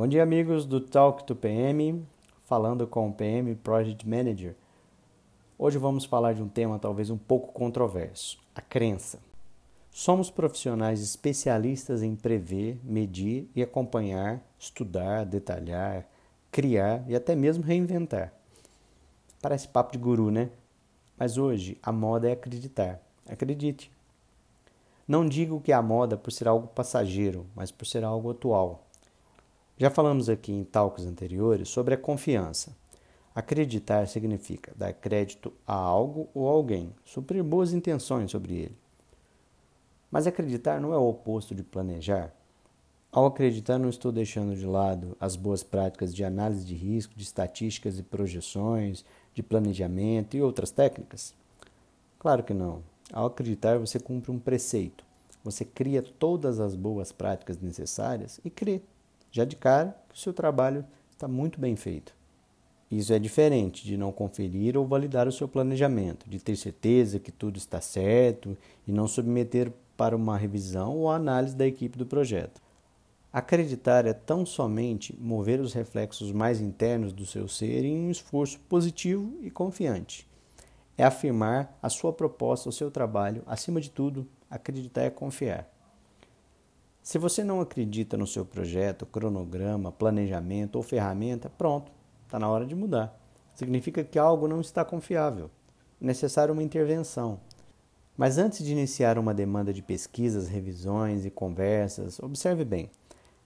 Bom dia, amigos do Talk to PM, falando com o PM Project Manager. Hoje vamos falar de um tema talvez um pouco controverso: a crença. Somos profissionais especialistas em prever, medir e acompanhar, estudar, detalhar, criar e até mesmo reinventar. Parece papo de guru, né? Mas hoje a moda é acreditar. Acredite. Não digo que a moda por ser algo passageiro, mas por ser algo atual. Já falamos aqui em talks anteriores sobre a confiança. Acreditar significa dar crédito a algo ou alguém, suprir boas intenções sobre ele. Mas acreditar não é o oposto de planejar. Ao acreditar, não estou deixando de lado as boas práticas de análise de risco, de estatísticas e projeções, de planejamento e outras técnicas? Claro que não. Ao acreditar, você cumpre um preceito. Você cria todas as boas práticas necessárias e crê, já de cara, que o seu trabalho está muito bem feito. Isso é diferente de não conferir ou validar o seu planejamento, de ter certeza que tudo está certo e não submeter para uma revisão ou análise da equipe do projeto. Acreditar é tão somente mover os reflexos mais internos do seu ser em um esforço positivo e confiante. É afirmar a sua proposta, o seu trabalho, acima de tudo, acreditar é confiar. Se você não acredita no seu projeto, cronograma, planejamento ou ferramenta, pronto, está na hora de mudar. Significa que algo não está confiável. É necessária uma intervenção. Mas antes de iniciar uma demanda de pesquisas, revisões e conversas, observe bem.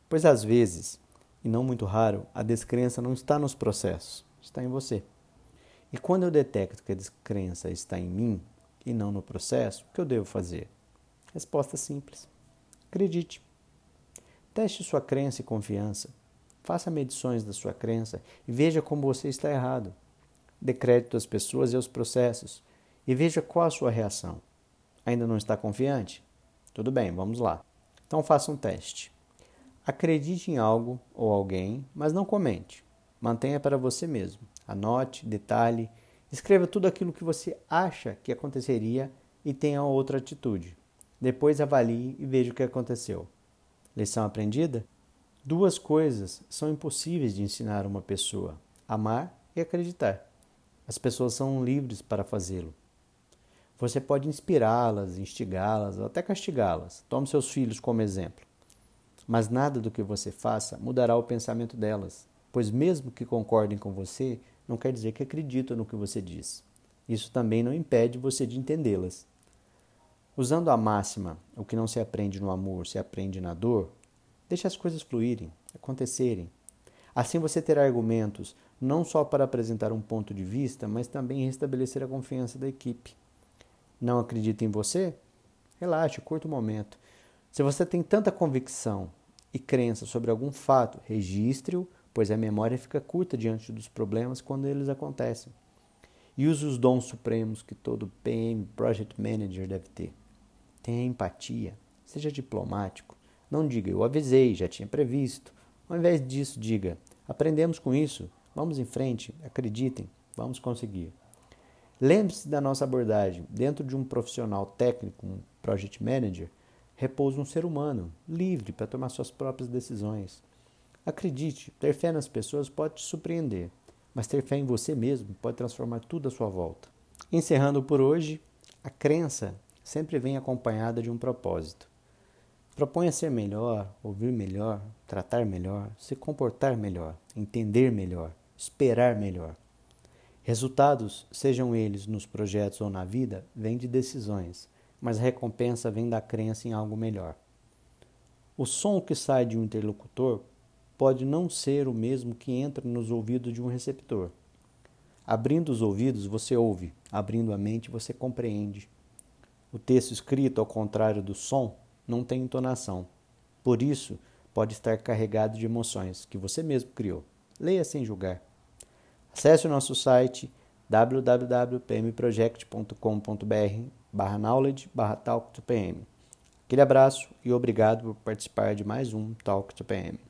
Pois às vezes, e não muito raro, a descrença não está nos processos, está em você. E quando eu detecto que a descrença está em mim e não no processo, o que eu devo fazer? Resposta simples: acredite. Teste sua crença e confiança. Faça medições da sua crença e veja como você está errado. Dê crédito às pessoas e aos processos e veja qual a sua reação. Ainda não está confiante? Tudo bem, vamos lá. Então faça um teste. Acredite em algo ou alguém, mas não comente. Mantenha para você mesmo. Anote, detalhe, escreva tudo aquilo que você acha que aconteceria e tenha outra atitude. Depois avalie e veja o que aconteceu. Lição aprendida? Duas coisas são impossíveis de ensinar uma pessoa: amar e acreditar. As pessoas são livres para fazê-lo. Você pode inspirá-las, instigá-las, até castigá-las. Tome seus filhos como exemplo. Mas nada do que você faça mudará o pensamento delas, pois, mesmo que concordem com você, não quer dizer que acreditam no que você diz. Isso também não impede você de entendê-las. Usando a máxima, o que não se aprende no amor se aprende na dor, deixe as coisas fluírem, acontecerem. Assim você terá argumentos não só para apresentar um ponto de vista, mas também restabelecer a confiança da equipe. Não acredita em você? Relaxe, curta o momento. Se você tem tanta convicção e crença sobre algum fato, registre-o, pois a memória fica curta diante dos problemas quando eles acontecem. E use os dons supremos que todo PM, Project Manager deve ter. Tenha empatia, seja diplomático. Não diga eu avisei, já tinha previsto. Ao invés disso, diga aprendemos com isso, vamos em frente, acreditem, vamos conseguir. Lembre-se da nossa abordagem. Dentro de um profissional técnico, um project manager, repousa um ser humano, livre para tomar suas próprias decisões. Acredite, ter fé nas pessoas pode te surpreender, mas ter fé em você mesmo pode transformar tudo à sua volta. Encerrando por hoje, a crença sempre vem acompanhada de um propósito. Proponha ser melhor, ouvir melhor, tratar melhor, se comportar melhor, entender melhor, esperar melhor. Resultados, sejam eles nos projetos ou na vida, vêm de decisões mas a recompensa vem da crença em algo melhor. O som que sai de um interlocutor pode não ser o mesmo que entra nos ouvidos de um receptor. Abrindo os ouvidos, você ouve, abrindo a mente, você compreende. O texto escrito, ao contrário do som, não tem entonação. Por isso, pode estar carregado de emoções que você mesmo criou. Leia sem julgar. Acesse o nosso site www.pmproject.com.br knowledge talk to PM. Aquele abraço e obrigado por participar de mais um Talk to PM.